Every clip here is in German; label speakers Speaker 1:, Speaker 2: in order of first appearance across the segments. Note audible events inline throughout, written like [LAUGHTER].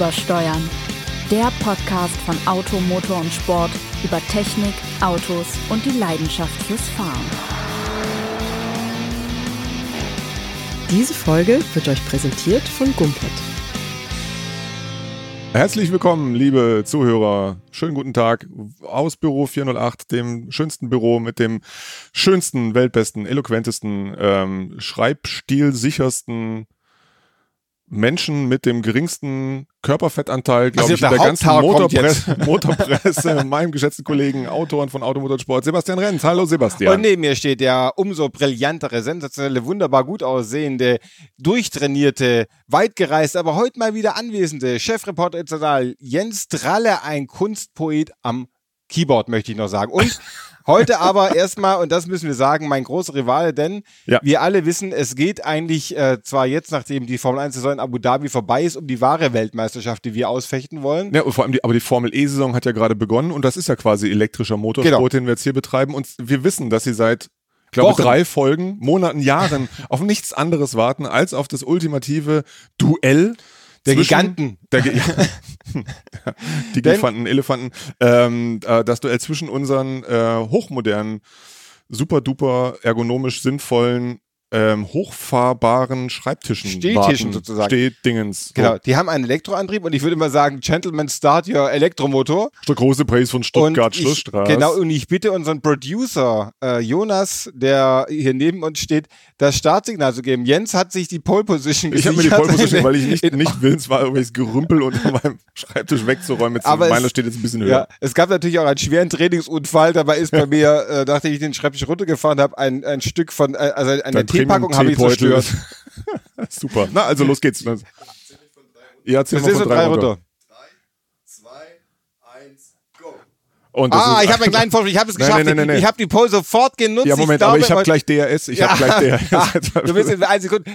Speaker 1: Übersteuern. Der Podcast von Auto, Motor und Sport über Technik, Autos und die Leidenschaft fürs Fahren.
Speaker 2: Diese Folge wird euch präsentiert von Gumpert.
Speaker 3: Herzlich willkommen, liebe Zuhörer. Schönen guten Tag aus Büro 408, dem schönsten Büro mit dem schönsten, weltbesten, eloquentesten, ähm, schreibstilsichersten Menschen mit dem geringsten Körperfettanteil, glaube
Speaker 4: Also
Speaker 3: ich, in
Speaker 4: der
Speaker 3: der ganzen Motorpresse, [LAUGHS] [LAUGHS] Motorpresse meinem geschätzten Kollegen, Autoren von Automotorsport, Sebastian Renz. Hallo Sebastian.
Speaker 4: Und neben mir steht der umso brillantere, sensationelle, wunderbar gut aussehende, durchtrainierte, weitgereiste, aber heute mal wieder anwesende Chefreporter international Jens Dralle, ein Kunstpoet am Keyboard, möchte ich noch sagen. Und [LAUGHS] heute aber erstmal, und das müssen wir sagen, mein großer Rivale, denn
Speaker 3: Ja.
Speaker 4: wir alle wissen, es geht eigentlich äh, zwar jetzt, nachdem die Formel 1-Saison in Abu Dhabi vorbei ist, um die wahre Weltmeisterschaft, die wir ausfechten wollen.
Speaker 3: Ja, und vor allem die, aber die Formel E-Saison hat ja gerade begonnen und das ist ja quasi elektrischer Motorsport,
Speaker 4: Genau.
Speaker 3: den wir jetzt hier betreiben. Und wir wissen, dass sie seit, ich glaube,
Speaker 4: Wochen.
Speaker 3: drei Folgen, Monaten, Jahren auf nichts anderes warten als auf das ultimative Duell.
Speaker 4: Der Giganten.
Speaker 3: Der Ge [LAUGHS] [LAUGHS] die Giganten, Elefanten. Ähm, äh, das Duell zwischen unseren äh, hochmodernen, super duper ergonomisch sinnvollen, ähm, hochfahrbaren Schreibtischen.
Speaker 4: Stehtischen
Speaker 3: warten.
Speaker 4: sozusagen.
Speaker 3: Stehtdingens. So.
Speaker 4: Genau, die haben einen Elektroantrieb und ich würde mal sagen, Gentlemen, start your Elektromotor.
Speaker 3: Der große Preis von Stuttgart,
Speaker 4: ich,
Speaker 3: Schlussstraße.
Speaker 4: Genau, und ich bitte unseren Producer äh, Jonas, der hier neben uns steht, das Startsignal zu geben. Jens hat sich die Pole Position
Speaker 3: Ich habe mir die
Speaker 4: gesichert.
Speaker 3: Pole Position, weil ich nicht, nicht willens war, irgendwelches Gerümpel unter meinem Schreibtisch wegzuräumen. Jetzt
Speaker 4: Aber
Speaker 3: meiner
Speaker 4: es-
Speaker 3: steht jetzt ein bisschen höher.
Speaker 4: Ja, es gab natürlich auch einen schweren Trainingsunfall. Dabei ist bei [LAUGHS] mir, äh, nachdem ich den Schreibtisch runtergefahren habe, ein, ein Stück von, äh, also eine
Speaker 3: Dein
Speaker 4: Teepackung habe ich zerstört. [LAUGHS]
Speaker 3: Super. Na, also los geht's. Ja, zähl mal von drei runter.
Speaker 4: Ah, ich habe einen kleinen Vorsprung. Ich habe es
Speaker 3: Nein,
Speaker 4: geschafft.
Speaker 3: nein, nein, nein.
Speaker 4: Ich habe die Pole sofort genutzt.
Speaker 3: Ja, Moment,
Speaker 4: ich
Speaker 3: aber
Speaker 4: glaube,
Speaker 3: ich habe gleich DRS. Ich habe gleich DRS. [LAUGHS]
Speaker 4: Ah, du bist in einer Sekunde.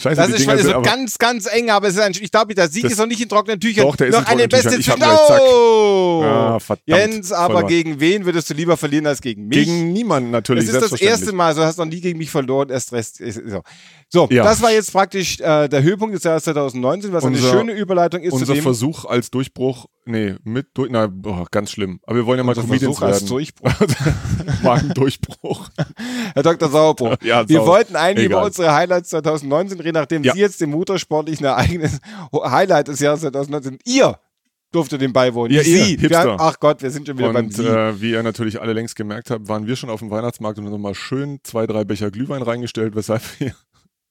Speaker 3: Scheiße,
Speaker 4: Das ist
Speaker 3: Dinger
Speaker 4: schon
Speaker 3: sind
Speaker 4: so ganz, ganz eng, aber es ist ein, ich glaube, der Sieg
Speaker 3: Das-
Speaker 4: ist noch nicht in trockenen Tüchern.
Speaker 3: Doch, der ist
Speaker 4: noch
Speaker 3: in
Speaker 4: eine beste
Speaker 3: Tüchern.
Speaker 4: Oh!
Speaker 3: Ah, verdammt.
Speaker 4: Jens, aber gegen wen würdest du lieber verlieren als gegen mich?
Speaker 3: Gegen niemanden natürlich,
Speaker 4: das ist das erste Mal, so hast noch nie gegen mich verloren, erst Rest. ist- So, so
Speaker 3: Ja.
Speaker 4: das war jetzt praktisch äh, der Höhepunkt des Jahres 2019, was
Speaker 3: Unser-
Speaker 4: eine schöne Überleitung ist
Speaker 3: Unser Versuch als Durchbruch, nee, mit, durch, na, boah, ganz schlimm. Aber wir wollen ja mal
Speaker 4: unser
Speaker 3: Comedians
Speaker 4: Versuch als
Speaker 3: werden.
Speaker 4: Durchbruch. [LAUGHS]
Speaker 3: Magendurchbruch. [LAUGHS]
Speaker 4: Herr Dr. Sauerbruch.
Speaker 3: Ja,
Speaker 4: wir wollten eigentlich
Speaker 3: Egal.
Speaker 4: über unsere Highlights 2019 reden, nachdem
Speaker 3: Ja.
Speaker 4: Sie jetzt dem motorsportlichen Ereignis Highlight des Jahres 2019, ihr durfte dem beiwohnen.
Speaker 3: Ja, ihr,
Speaker 4: Sie. Wir haben, ach Gott, wir sind schon wieder beim
Speaker 3: Und
Speaker 4: Sie.
Speaker 3: äh, wie ihr natürlich alle längst gemerkt habt, waren wir schon auf dem Weihnachtsmarkt und haben nochmal schön zwei, drei Becher Glühwein reingestellt, weshalb [LAUGHS] wir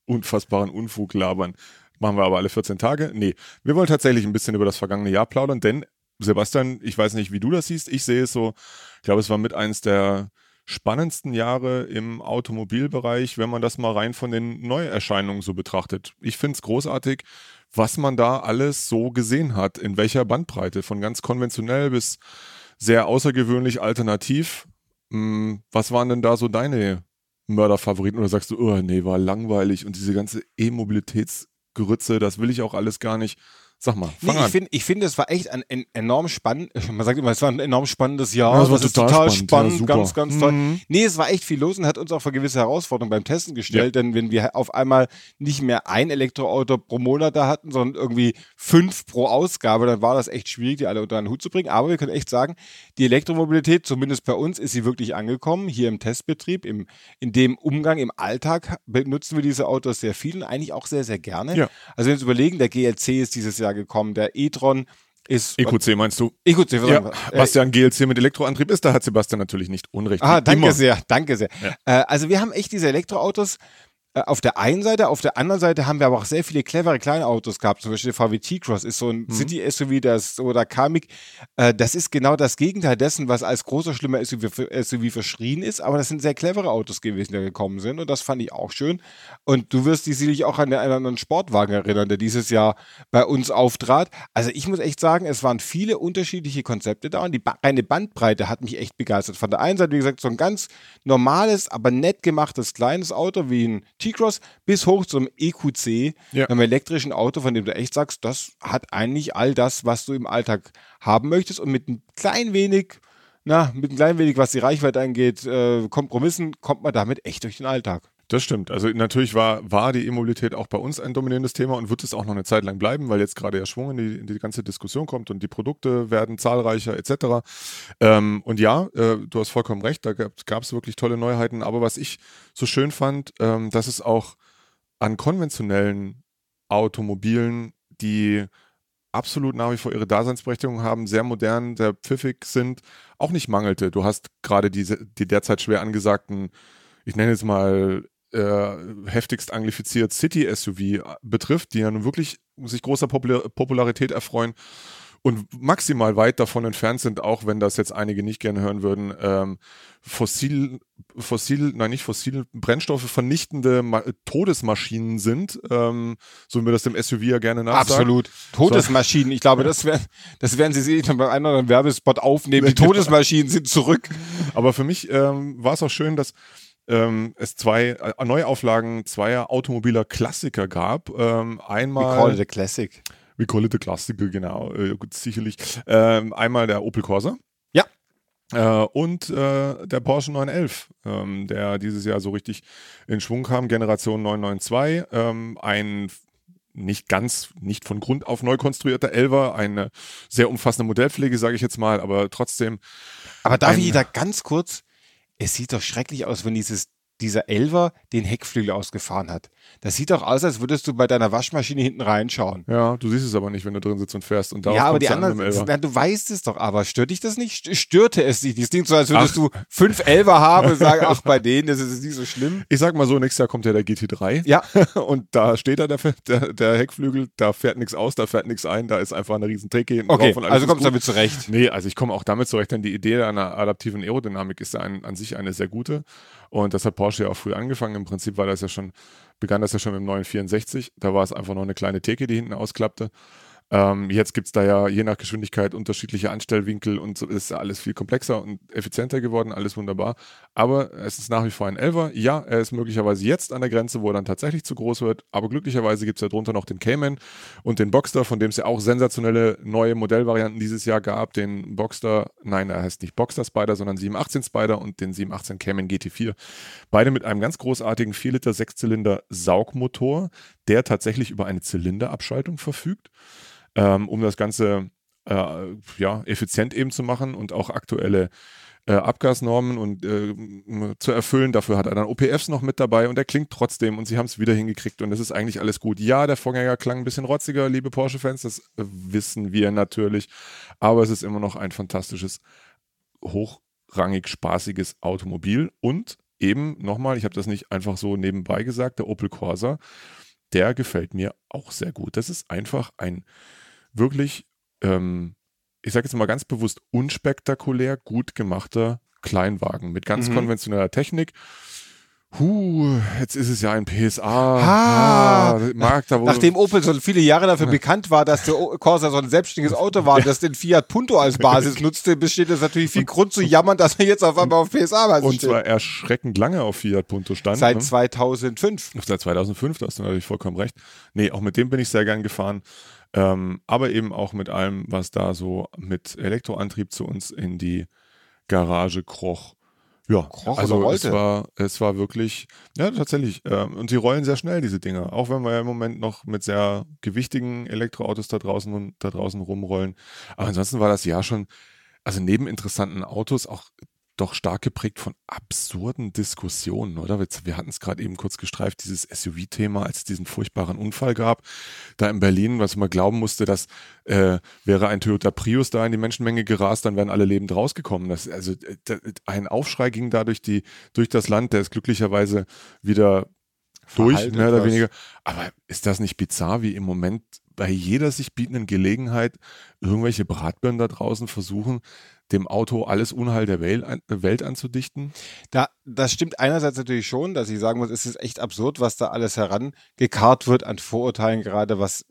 Speaker 3: unfassbaren Unfug labern. Machen wir aber alle 14 Tage? Nee, wir wollen tatsächlich ein bisschen über das vergangene Jahr plaudern, denn Sebastian, ich weiß nicht, wie du das siehst, ich sehe es so, ich glaube, es war mit eins der spannendsten Jahre im Automobilbereich, wenn man das mal rein von den Neuerscheinungen so betrachtet. Ich finde es großartig, was man da alles so gesehen hat, in welcher Bandbreite, von ganz konventionell bis sehr außergewöhnlich alternativ. Hm, Was waren denn da so deine Mörderfavoriten? Oder sagst du, oh nee, war langweilig und diese ganze E-Mobilitätsgrütze, das will ich auch alles gar nicht. Sag mal,
Speaker 4: Nee, ich finde, ich finde, es war echt ein, ein enorm spannend. Man sagt immer, es war ein enorm spannendes Jahr.
Speaker 3: Ja, es war total
Speaker 4: total
Speaker 3: spannend,
Speaker 4: spannend,
Speaker 3: ja,
Speaker 4: ganz, ganz toll.
Speaker 3: Mhm.
Speaker 4: Nee, es war echt viel los und hat uns auch vor gewisse Herausforderungen beim Testen gestellt, denn wenn wir auf einmal nicht mehr ein Elektroauto pro Monat da hatten, sondern irgendwie fünf pro Ausgabe, dann war das echt schwierig, die alle unter einen Hut zu bringen. Aber wir können echt sagen, die Elektromobilität, zumindest bei uns, ist sie wirklich angekommen. Hier im Testbetrieb, im, in dem Umgang im Alltag benutzen wir diese Autos sehr viel und eigentlich auch sehr, sehr gerne.
Speaker 3: Ja.
Speaker 4: Also wenn wir uns überlegen, der GLC ist dieses Jahr gekommen, der e-tron ist...
Speaker 3: EQC meinst du?
Speaker 4: EQC, was
Speaker 3: Ja, was ja ein GLC mit Elektroantrieb ist, da hat Sebastian natürlich nicht Unrecht.
Speaker 4: Ah, danke
Speaker 3: immer.
Speaker 4: sehr, danke sehr. Äh, also wir haben echt diese Elektroautos auf der einen Seite, auf der anderen Seite haben wir aber auch sehr viele clevere kleine Autos gehabt. Zum Beispiel der VW T-Cross ist so ein
Speaker 3: Mhm.
Speaker 4: City-SUV, das oder Kamik. Äh, das ist genau das Gegenteil dessen, was als großer schlimmer SUV, SUV verschrien ist. Aber das sind sehr clevere Autos gewesen, die da gekommen sind und das fand ich auch schön. Und du wirst dich sicherlich auch an den einen anderen Sportwagen erinnern, der dieses Jahr bei uns auftrat. Also ich muss echt sagen, es waren viele unterschiedliche Konzepte da und die ba reine Bandbreite hat mich echt begeistert. Von der einen Seite, wie gesagt, so ein ganz normales, aber nett gemachtes kleines Auto wie ein T-Cross bis hoch zum EQC,
Speaker 3: Ja.
Speaker 4: einem elektrischen Auto, von dem du echt sagst, das hat eigentlich all das, was du im Alltag haben möchtest und mit ein klein wenig na, mit ein klein wenig, was die Reichweite angeht, äh, Kompromissen, kommt man damit echt durch den Alltag.
Speaker 3: Das stimmt. Also natürlich war, war die E-Mobilität auch bei uns ein dominierendes Thema und wird es auch noch eine Zeit lang bleiben, weil jetzt gerade ja Schwung in die, in die ganze Diskussion kommt und die Produkte werden zahlreicher etc. Ähm, und ja, äh, du hast vollkommen recht, da gab es wirklich tolle Neuheiten. Aber was ich so schön fand, ähm, dass es auch an konventionellen Automobilen, die absolut nach wie vor ihre Daseinsberechtigung haben, sehr modern, sehr pfiffig sind, auch nicht mangelte. Du hast gerade diese, die derzeit schwer angesagten, ich nenne es mal äh, heftigst anglifiziert City-SUV äh, betrifft, die ja nun wirklich sich großer Popul Popularität erfreuen und maximal weit davon entfernt sind, auch wenn das jetzt einige nicht gerne hören würden, ähm, fossil, fossil, nein nicht fossil, Brennstoffe vernichtende Ma Todesmaschinen sind, ähm, so wie wir das dem SUV ja gerne nachsagen.
Speaker 4: Absolut. Todesmaschinen, ich glaube, das, wär, das werden Sie noch bei einem oder anderen Werbespot aufnehmen. Die [LAUGHS] Todesmaschinen sind zurück.
Speaker 3: Aber für mich ähm, war es auch schön, dass ähm, es zwei äh, Neuauflagen zweier automobiler Klassiker gab. Ähm, einmal.
Speaker 4: We call it a classic.
Speaker 3: We call it a Classic, genau, äh, sicherlich. Ähm, einmal der Opel Corsa.
Speaker 4: Ja.
Speaker 3: Äh, und äh, der Porsche 911, ähm, der dieses Jahr so richtig in Schwung kam, Generation 992. Ähm, ein nicht ganz, nicht von Grund auf neu konstruierter Elver, eine sehr umfassende Modellpflege, sage ich jetzt mal, aber trotzdem.
Speaker 4: Aber darf ich da ganz kurz es sieht doch schrecklich aus, wenn dieses dieser Elver den Heckflügel ausgefahren hat. Das sieht doch aus, als würdest du bei deiner Waschmaschine hinten reinschauen.
Speaker 3: Ja, du siehst es aber nicht, wenn du drin sitzt und fährst. Und
Speaker 4: ja, aber die anderen, na, du weißt es doch, aber stört dich das nicht? Störte es dich? Das klingt so, als würdest ach. du fünf Elver haben und sagen, ach, bei denen ist es nicht so schlimm.
Speaker 3: Ich sag mal so, nächstes Jahr kommt ja der GT3.
Speaker 4: Ja. [LAUGHS]
Speaker 3: Und da steht da der, der, der Heckflügel, da fährt nichts aus, da fährt nichts ein, da ist einfach eine riesen Theke
Speaker 4: hinten okay, drauf. Okay, also kommst du damit zurecht.
Speaker 3: Nee, also ich komme auch damit zurecht, denn die Idee einer adaptiven Aerodynamik ist ja ein, an sich eine sehr gute. Und das hat Porsche ja auch früh angefangen. Im Prinzip war das ja schon, begann das ja schon im 964. Da war es einfach noch eine kleine Theke, die hinten ausklappte. Ähm, jetzt gibt es da ja je nach Geschwindigkeit unterschiedliche Anstellwinkel und so ist alles viel komplexer und effizienter geworden, alles wunderbar. Aber es ist nach wie vor ein Elver. Ja, er ist möglicherweise jetzt an der Grenze, wo er dann tatsächlich zu groß wird. Aber glücklicherweise gibt es ja drunter noch den Cayman und den Boxster, von dem es ja auch sensationelle neue Modellvarianten dieses Jahr gab. Den Boxster, nein, er heißt nicht Boxster Spider, sondern 718 Spider und den 718 Cayman GT4. Beide mit einem ganz großartigen 4 Liter Sechszylinder Saugmotor, der tatsächlich über eine Zylinderabschaltung verfügt ähm, um das Ganze äh, ja, effizient eben zu machen und auch aktuelle äh, Abgasnormen und äh, zu erfüllen. Dafür hat er dann OPFs noch mit dabei und er klingt trotzdem und sie haben es wieder hingekriegt und es ist eigentlich alles gut. Ja, der Vorgänger klang ein bisschen rotziger, liebe Porsche-Fans, das wissen wir natürlich, aber es ist immer noch ein fantastisches, hochrangig spaßiges Automobil und eben nochmal, ich habe das nicht einfach so nebenbei gesagt, der Opel Corsa, der gefällt mir auch sehr gut. Das ist einfach ein wirklich, ähm, ich sage jetzt mal ganz bewusst, unspektakulär gut gemachter Kleinwagen mit ganz mhm. konventioneller Technik. Huh, jetzt ist es ja ein PSA.
Speaker 4: Ah, ah Markt, da, Nachdem Opel so viele Jahre dafür bekannt war, dass der Corsa so ein selbstständiges [LAUGHS] Auto war, das den Fiat Punto als [LAUGHS] Basis nutzte, besteht es natürlich viel Grund zu jammern, dass er jetzt auf einmal auf PSA-Basis
Speaker 3: steht. Und zwar erschreckend lange auf Fiat Punto stand.
Speaker 4: Seit ne? 2005.
Speaker 3: Seit 2005, da hast du natürlich vollkommen recht. Nee, auch mit dem bin ich sehr gern gefahren. Ähm, aber eben auch mit allem, was da so mit Elektroantrieb zu uns in die Garage kroch. Ja, kroch also es war, es war wirklich, ja tatsächlich, ähm, und sie rollen sehr schnell, diese Dinger. Auch wenn wir ja im Moment noch mit sehr gewichtigen Elektroautos da draußen, da draußen rumrollen. Aber ansonsten war das Jahr schon, also neben interessanten Autos auch doch stark geprägt von absurden Diskussionen, oder? Wir hatten es gerade eben kurz gestreift, dieses SUV-Thema, als es diesen furchtbaren Unfall gab, da in Berlin, was man glauben musste, dass äh, wäre ein Toyota Prius da in die Menschenmenge gerast, dann wären alle lebend rausgekommen. Das, also äh, ein Aufschrei ging da durch, die, durch das Land, der ist glücklicherweise wieder durch, mehr oder weniger. Aber ist das nicht bizarr, wie im Moment bei jeder sich bietenden Gelegenheit irgendwelche Bratbirnen da draußen versuchen, dem Auto alles Unheil der Welt, anzudichten?
Speaker 4: Da, das stimmt einerseits natürlich schon, dass ich sagen muss, es ist echt absurd, was da alles herangekarrt wird an Vorurteilen, gerade was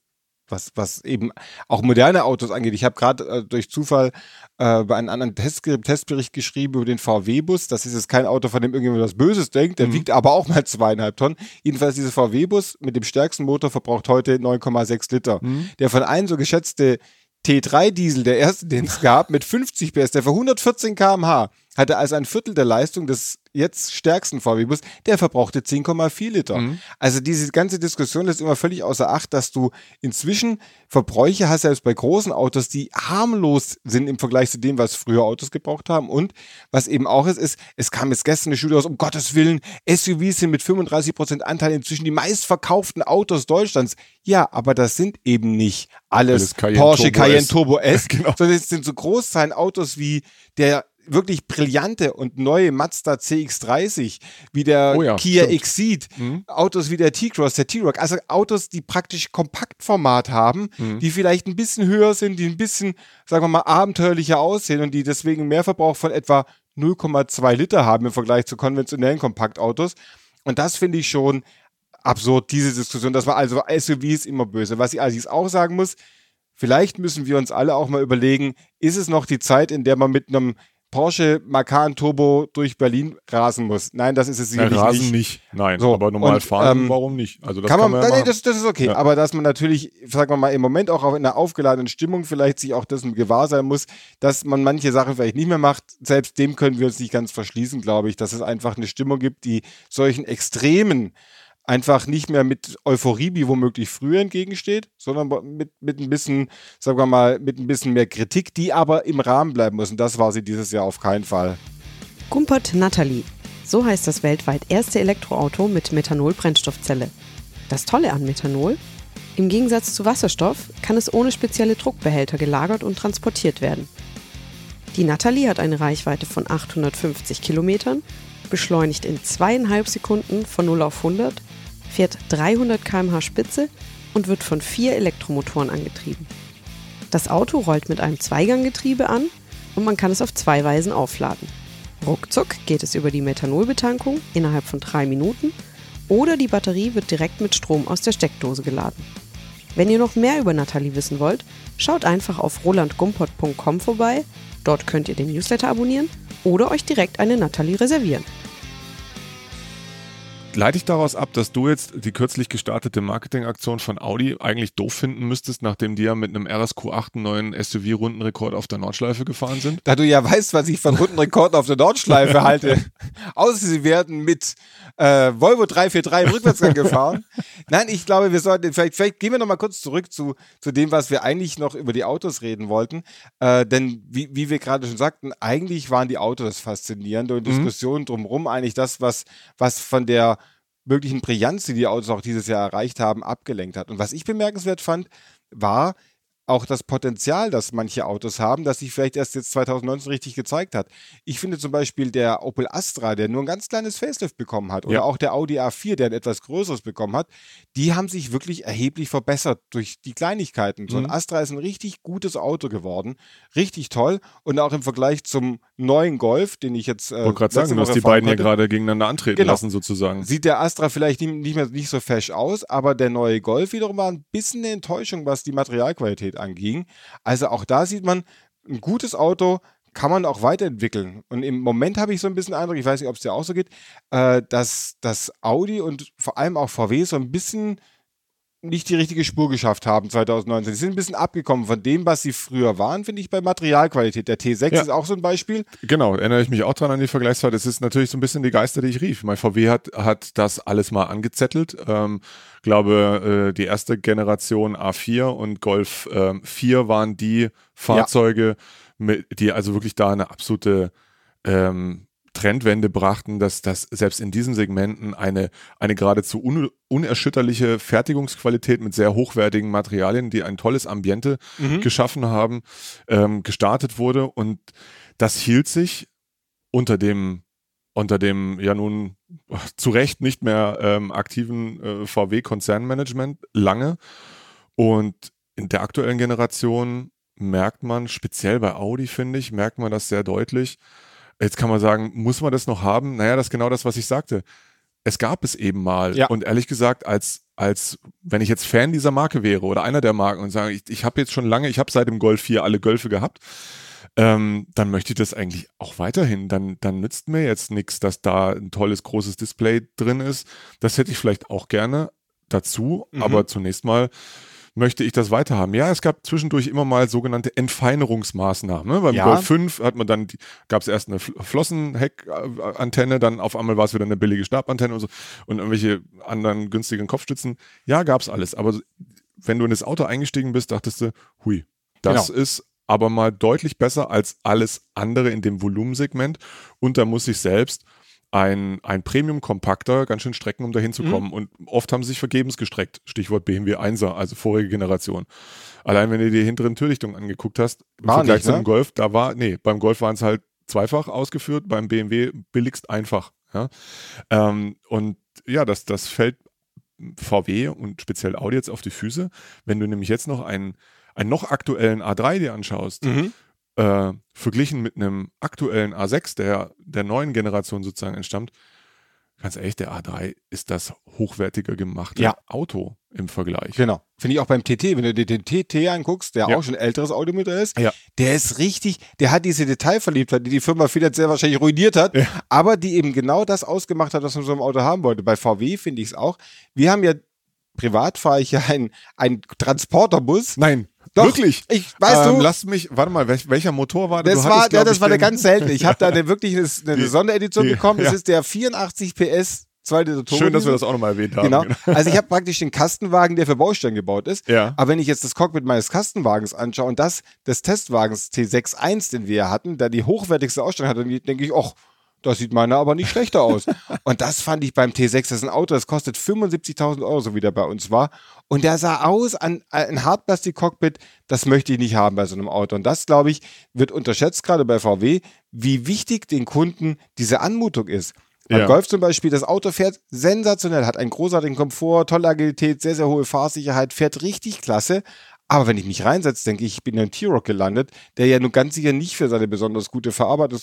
Speaker 4: was, was eben auch moderne Autos angeht. Ich habe gerade äh, durch Zufall äh, bei einem anderen Test, Testbericht geschrieben über den VW-Bus. Das ist jetzt kein Auto, von dem irgendjemand was Böses denkt. Der mhm. wiegt aber auch mal zweieinhalb Tonnen. Jedenfalls dieser VW-Bus mit dem stärksten Motor verbraucht heute 9,6 Liter. Mhm. Der von allen so geschätzte T3-Diesel, der erste, den es gab, mit 50 PS, der für 114 km/h hatte also ein Viertel der Leistung des jetzt stärksten VW-Bus, der verbrauchte 10,4 Liter. Mhm. Also diese ganze Diskussion ist immer völlig außer Acht, dass du inzwischen Verbräuche hast, selbst bei großen Autos, die harmlos sind im Vergleich zu dem, was früher Autos gebraucht haben. Und was eben auch ist, ist, es kam jetzt gestern eine Studie aus, um Gottes Willen, SUVs sind mit 35 Prozent Anteil inzwischen die meistverkauften Autos Deutschlands. Ja, aber das sind eben nicht alles, alles Cayenne Porsche Turbo Cayenne S. Turbo S, [LAUGHS] genau. sondern es sind so Großzahlen Autos wie der wirklich brillante und neue Mazda CX30, wie der oh ja, Kia stimmt. Exceed, mhm. Autos wie der T-Cross, der T-Rock, also Autos, die praktisch Kompaktformat haben, mhm. die vielleicht ein bisschen höher sind, die ein bisschen, sagen wir mal, abenteuerlicher aussehen und die deswegen mehr Verbrauch von etwa 0,2 Liter haben im Vergleich zu konventionellen Kompaktautos. Und das finde ich schon absurd, diese Diskussion, dass man also SUVs immer böse. Was ich allerdings auch sagen muss, vielleicht müssen wir uns alle auch mal überlegen, ist es noch die Zeit, in der man mit einem Porsche Macan Turbo durch Berlin rasen muss. Nein, das ist es sicherlich ja, rasen nicht.
Speaker 3: nicht. Nein, so, aber normal und, fahren, ähm, warum nicht?
Speaker 4: Also das kann man, kann man ja das, das, ist okay. Ja. Aber dass man natürlich, sagen wir mal, im Moment auch in einer aufgeladenen Stimmung vielleicht sich auch dessen gewahr sein muss, dass man manche Sachen vielleicht nicht mehr macht. Selbst dem können wir uns nicht ganz verschließen, glaube ich, dass es einfach eine Stimmung gibt, die solchen extremen einfach nicht mehr mit Euphorie wie womöglich früher entgegensteht, sondern mit, mit ein bisschen, sagen wir mal, mit ein bisschen mehr Kritik, die aber im Rahmen bleiben muss. Und das war sie dieses Jahr auf keinen Fall.
Speaker 2: Gumpert Natalie. So heißt das weltweit erste Elektroauto mit Methanol-Brennstoffzelle. Das Tolle an Methanol? Im Gegensatz zu Wasserstoff kann es ohne spezielle Druckbehälter gelagert und transportiert werden. Die Natalie hat eine Reichweite von 850 Kilometern, beschleunigt in zweieinhalb Sekunden von 0 auf 100 fährt 300 km/h Spitze und wird von vier Elektromotoren angetrieben. Das Auto rollt mit einem Zweiganggetriebe an und man kann es auf zwei Weisen aufladen. Ruckzuck geht es über die Methanolbetankung innerhalb von drei Minuten oder die Batterie wird direkt mit Strom aus der Steckdose geladen. Wenn ihr noch mehr über Nathalie wissen wollt, schaut einfach auf rolandgumpert.com vorbei. Dort könnt ihr den Newsletter abonnieren oder euch direkt eine Nathalie reservieren
Speaker 3: leite ich daraus ab, dass du jetzt die kürzlich gestartete Marketingaktion von Audi eigentlich doof finden müsstest, nachdem die ja mit einem RSQ8 einen neuen SUV-Rundenrekord auf der Nordschleife gefahren sind?
Speaker 4: Da du ja weißt, was ich von Rundenrekorden auf der Nordschleife halte. [LAUGHS] Außer sie werden mit äh, Volvo 343 im Rückwärtsgang gefahren. Nein, ich glaube, wir sollten, vielleicht, vielleicht gehen wir nochmal kurz zurück zu, zu dem, was wir eigentlich noch über die Autos reden wollten. Äh, denn wie, wie wir gerade schon sagten, eigentlich waren die Autos das Faszinierende und mhm. Diskussionen drumherum eigentlich das, was, was von der möglichen Brillanz, die die Autos auch dieses Jahr erreicht haben, abgelenkt hat. Und was ich bemerkenswert fand, war, auch das Potenzial, das manche Autos haben, das sich vielleicht erst jetzt 2019 richtig gezeigt hat. Ich finde zum Beispiel der Opel Astra, der nur ein ganz kleines Facelift bekommen hat, oder ja. auch der Audi A4, der ein etwas größeres bekommen hat, die haben sich wirklich erheblich verbessert durch die Kleinigkeiten. So ein mhm. Astra ist ein richtig gutes Auto geworden, richtig toll und auch im Vergleich zum neuen Golf, den ich jetzt.
Speaker 3: Äh, wollte gerade sagen, du hast die beiden ja gerade gegeneinander antreten genau. lassen, sozusagen.
Speaker 4: Sieht der Astra vielleicht nicht, nicht mehr nicht so fesch aus, aber der neue Golf wiederum war ein bisschen eine Enttäuschung, was die Materialqualität anging. Also auch da sieht man, ein gutes Auto kann man auch weiterentwickeln. Und im Moment habe ich so ein bisschen Eindruck, ich weiß nicht, ob es dir auch so geht, äh, dass, dass Audi und vor allem auch VW so ein bisschen nicht die richtige Spur geschafft haben 2019. Sie sind ein bisschen abgekommen von dem, was sie früher waren, finde ich, bei Materialqualität. Der T6 ja. ist auch so ein Beispiel.
Speaker 3: Genau, erinnere ich mich auch dran an die Vergleichszeit. Es ist natürlich so ein bisschen die Geister, die ich rief. Mein VW hat, hat das alles mal angezettelt. Ähm, glaube, äh, die erste Generation A4 und Golf äh, 4 waren die Fahrzeuge, ja. mit, die also wirklich da eine absolute ähm, Trendwende brachten, dass das selbst in diesen Segmenten eine, eine geradezu un, unerschütterliche Fertigungsqualität mit sehr hochwertigen Materialien, die ein tolles Ambiente mhm. geschaffen haben, ähm, gestartet wurde. Und das hielt sich unter dem, unter dem ja nun zu Recht nicht mehr ähm, aktiven äh, VW-Konzernmanagement lange. Und in der aktuellen Generation merkt man, speziell bei Audi, finde ich, merkt man das sehr deutlich, Jetzt kann man sagen, muss man das noch haben? Naja, das ist genau das, was ich sagte. Es gab es eben mal. Ja. Und ehrlich gesagt, als, als wenn ich jetzt Fan dieser Marke wäre oder einer der Marken und sage, ich, ich habe jetzt schon lange, ich habe seit dem Golf 4 alle Golfe gehabt, ähm, dann möchte ich das eigentlich auch weiterhin. Dann, dann nützt mir jetzt nichts, dass da ein tolles, großes Display drin ist. Das hätte ich vielleicht auch gerne dazu, mhm. aber zunächst mal möchte ich das weiterhaben? Ja, es gab zwischendurch immer mal sogenannte Entfeinerungsmaßnahmen. Ne? Beim
Speaker 4: Ja.
Speaker 3: Golf 5 hat man dann, gab es erst eine Fl- Flossenheckantenne, dann auf einmal war es wieder eine billige Stabantenne und so und irgendwelche anderen günstigen Kopfstützen. Ja, gab es alles. Aber wenn du in das Auto eingestiegen bist, dachtest du, hui, das
Speaker 4: Genau.
Speaker 3: ist aber mal deutlich besser als alles andere in dem Volumensegment. Und da muss ich selbst ein, ein Premium-Kompakter ganz schön strecken, um dahin zu
Speaker 4: Mhm.
Speaker 3: kommen. Und oft haben sie sich vergebens gestreckt. Stichwort BMW 1er, also vorige Generation. Allein wenn du dir die hinteren Türlichtungen angeguckt hast, im
Speaker 4: War
Speaker 3: Vergleich
Speaker 4: nicht,
Speaker 3: zu
Speaker 4: ne?
Speaker 3: dem Golf, da war, nee, beim Golf waren es halt zweifach ausgeführt, beim BMW billigst einfach. Ja? Ähm, und ja, das, das fällt VW und speziell Audi jetzt auf die Füße. Wenn du nämlich jetzt noch einen, einen noch aktuellen A3 dir anschaust,
Speaker 4: Mhm.
Speaker 3: Äh, verglichen mit einem aktuellen A6, der der neuen Generation sozusagen entstammt, ganz ehrlich, der A3 ist das hochwertiger gemachte
Speaker 4: Ja.
Speaker 3: Auto im Vergleich.
Speaker 4: Genau. Finde ich auch beim TT, wenn du dir den TT anguckst, der
Speaker 3: Ja.
Speaker 4: auch schon ein älteres Automodell ist,
Speaker 3: Ja.
Speaker 4: der ist richtig, der hat diese Detailverliebtheit, die die Firma finanziell wahrscheinlich ruiniert hat, aber die eben genau das ausgemacht hat, was man so im Auto haben wollte. Bei VW finde ich es auch. Wir haben ja, privat fahre ich ja einen, einen Transporterbus.
Speaker 3: Nein,
Speaker 4: Doch,
Speaker 3: wirklich.
Speaker 4: Ich, weißt
Speaker 3: ähm,
Speaker 4: du,
Speaker 3: Lass mich, warte mal, welch, welcher Motor war
Speaker 4: das war,
Speaker 3: hattest,
Speaker 4: ja, das war der ganz selten. Ich habe da [LAUGHS] eine, wirklich eine, eine Sonderedition bekommen. Das
Speaker 3: ja.
Speaker 4: ist der 84 PS 2 Liter Turbo.
Speaker 3: Schön, dass wir das auch nochmal erwähnt haben.
Speaker 4: Genau. [LAUGHS] Also ich habe praktisch den Kastenwagen, der für Baustellen gebaut ist.
Speaker 3: Ja.
Speaker 4: Aber wenn ich jetzt das Cockpit meines Kastenwagens anschaue und das des Testwagens T61, den wir hatten, der die hochwertigste Ausstattung hat, dann denke ich, ach, das sieht meiner aber nicht schlechter aus. und das fand ich beim T6, das ist ein Auto, das kostet 75.000 Euro, so wie der bei uns war. Und der sah aus, an, ein Hartplastik-Cockpit, das möchte ich nicht haben bei so einem Auto. Und das, glaube ich, wird unterschätzt, gerade bei VW, wie wichtig den Kunden diese Anmutung ist. Beim
Speaker 3: Ja.
Speaker 4: Golf zum Beispiel, das Auto fährt sensationell, hat einen großartigen Komfort, tolle Agilität, sehr, sehr hohe Fahrsicherheit, fährt richtig klasse. Aber wenn ich mich reinsetze, denke ich, ich bin in einem T-Rock gelandet, der ja nun ganz sicher nicht für seine besonders gute Verarbeitung,